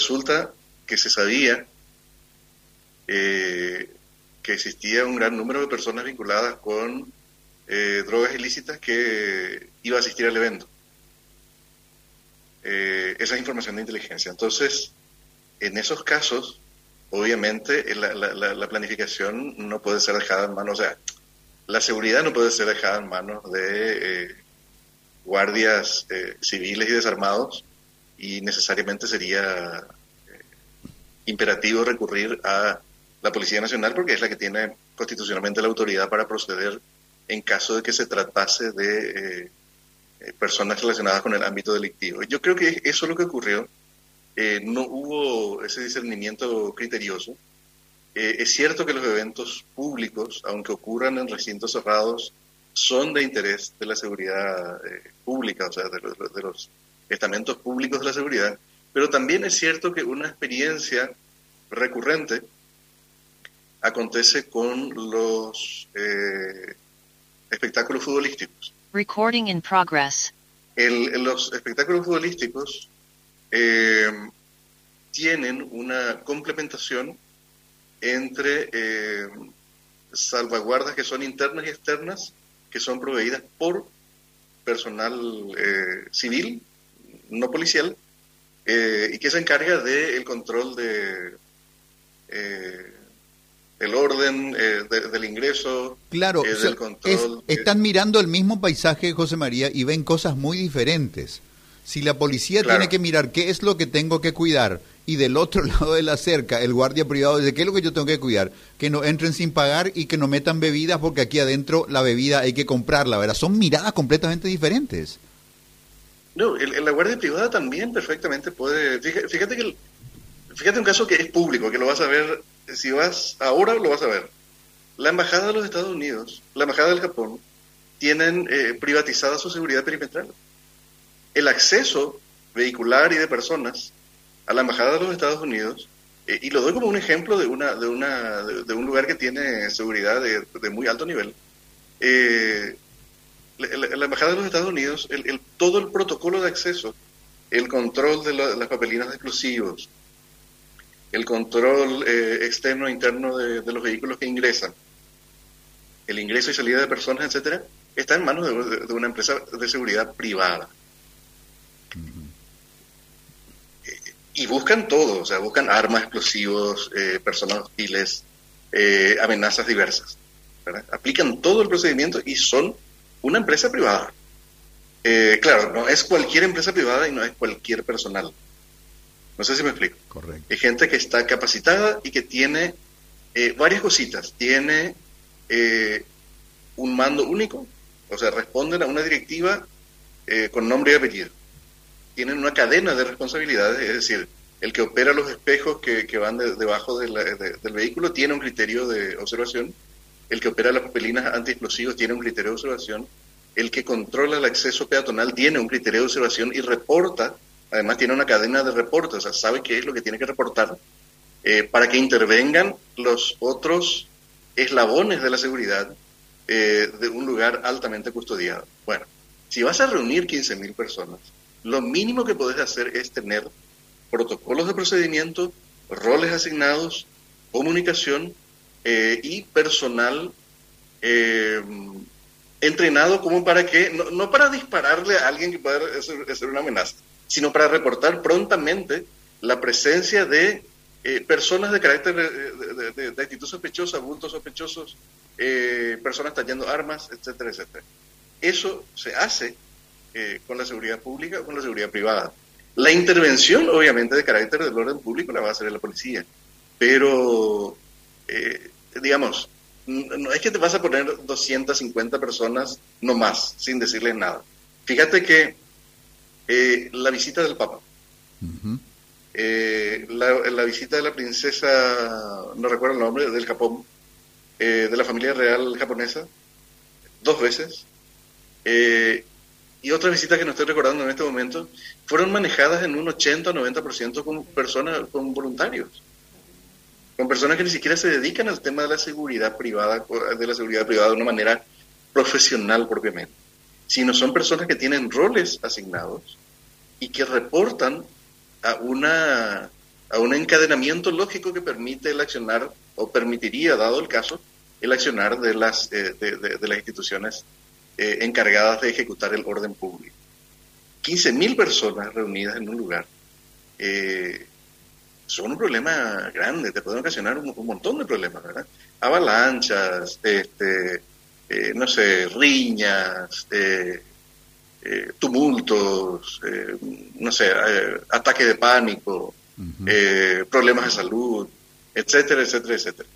resulta que se sabía eh, que existía un gran número de personas vinculadas con eh, drogas ilícitas que iba a asistir al evento. Eh, esa es información de inteligencia. Entonces, en esos casos, obviamente la, la, planificación no puede ser dejada en manos, o sea, la seguridad no puede ser dejada en manos de eh, guardias civiles y desarmados y necesariamente sería imperativo recurrir a la Policía Nacional porque es la que tiene constitucionalmente la autoridad para proceder en caso de que se tratase de eh, eh, personas relacionadas con el ámbito delictivo. Yo creo que eso es lo que ocurrió. Eh, no hubo ese discernimiento criterioso. es cierto que los eventos públicos, aunque ocurran en recintos cerrados, son de interés de la seguridad pública, o sea, de de los estamentos públicos de la seguridad, pero también es cierto que una experiencia recurrente acontece con los eh, espectáculos futbolísticos. Recording in progress. los espectáculos futbolísticos eh, tienen una complementación entre eh, salvaguardas que son internas y externas, que son proveídas por personal civil, no policial, y que se encarga del control de el orden eh, del ingreso, claro, eh, del control. están mirando el mismo paisaje, José María, y ven cosas muy diferentes. Si la policía tiene que mirar qué es lo que tengo que cuidar y del otro lado de la cerca el guardia privado dice qué es lo que yo tengo que cuidar, que no entren sin pagar y que no metan bebidas porque aquí adentro la bebida hay que comprarla, ¿verdad? Son miradas completamente diferentes. No, el, la guardia privada también perfectamente puede. Fíjate, que fíjate un caso que es público, que lo vas a ver si vas ahora lo vas a ver. La embajada de los Estados Unidos, la embajada del Japón, tienen eh, privatizada su seguridad perimetral. El acceso vehicular y de personas a la embajada de los Estados Unidos, eh, y lo doy como un ejemplo de una de una de, un lugar que tiene seguridad de, muy alto nivel. Eh, la, embajada de los Estados Unidos, el, todo el protocolo de acceso, el control de, las papelinas de explosivos, el control eh, externo e interno de, los vehículos que ingresan, el ingreso y salida de personas, etcétera, está en manos de, una empresa de seguridad privada. y buscan todo, o sea, buscan armas, explosivos, eh, personas hostiles, eh, amenazas diversas. Aplican todo el procedimiento y son una empresa privada. claro, no es cualquier empresa privada y no es cualquier personal. No sé si me explico. Correcto. Hay gente que está capacitada y que tiene eh, varias cositas. Tiene eh, un mando único, o sea, responden a una directiva eh, con nombre y apellido. Tienen una cadena de responsabilidades, es decir, el que opera los espejos que, van debajo del vehículo tiene un criterio de observación, el que opera las papelinas antiexplosivos tiene un criterio de observación, el que controla el acceso peatonal tiene un criterio de observación y reporta además tiene una cadena de reportes, o sea, sabe qué es lo que tiene que reportar eh, para que intervengan los otros eslabones de la seguridad eh, de un lugar altamente custodiado. Bueno, si vas a reunir 15.000 personas, lo mínimo que puedes hacer es tener protocolos de procedimiento, roles asignados, comunicación eh, y personal entrenado como para que, no, no, para dispararle a alguien que pueda ser una amenaza, sino para reportar prontamente la presencia de eh, personas de carácter de, de, actitud sospechosa, bultos sospechosos, eh, personas tallando armas, etcétera, etcétera. Eso se hace eh, con la seguridad pública o con la seguridad privada. La intervención, obviamente, de carácter del orden público la va a hacer la policía, pero, digamos, no es que te vas a poner 250 personas no más, sin decirles nada. Fíjate que eh, la visita del Papa. Eh, la, visita de la princesa, no recuerdo el nombre, del Japón, eh, de la familia real japonesa, dos veces. y otras visitas que no estoy recordando en este momento, fueron manejadas en un 80 o 90% con personas, con voluntarios. Con personas que ni siquiera se dedican al tema de la seguridad privada, de la seguridad privada de una manera profesional propiamente sino son personas que tienen roles asignados y que reportan a una a un encadenamiento lógico que permite el accionar, o permitiría, dado el caso, el accionar de las, eh, de, las instituciones eh, encargadas de ejecutar el orden público. 15.000 personas reunidas en un lugar eh, son un problema grande, te pueden ocasionar un, montón de problemas, ¿verdad? Avalanchas, este, no sé, riñas, tumultos, no sé, ataque de pánico, problemas de salud, etcétera, etcétera, etcétera.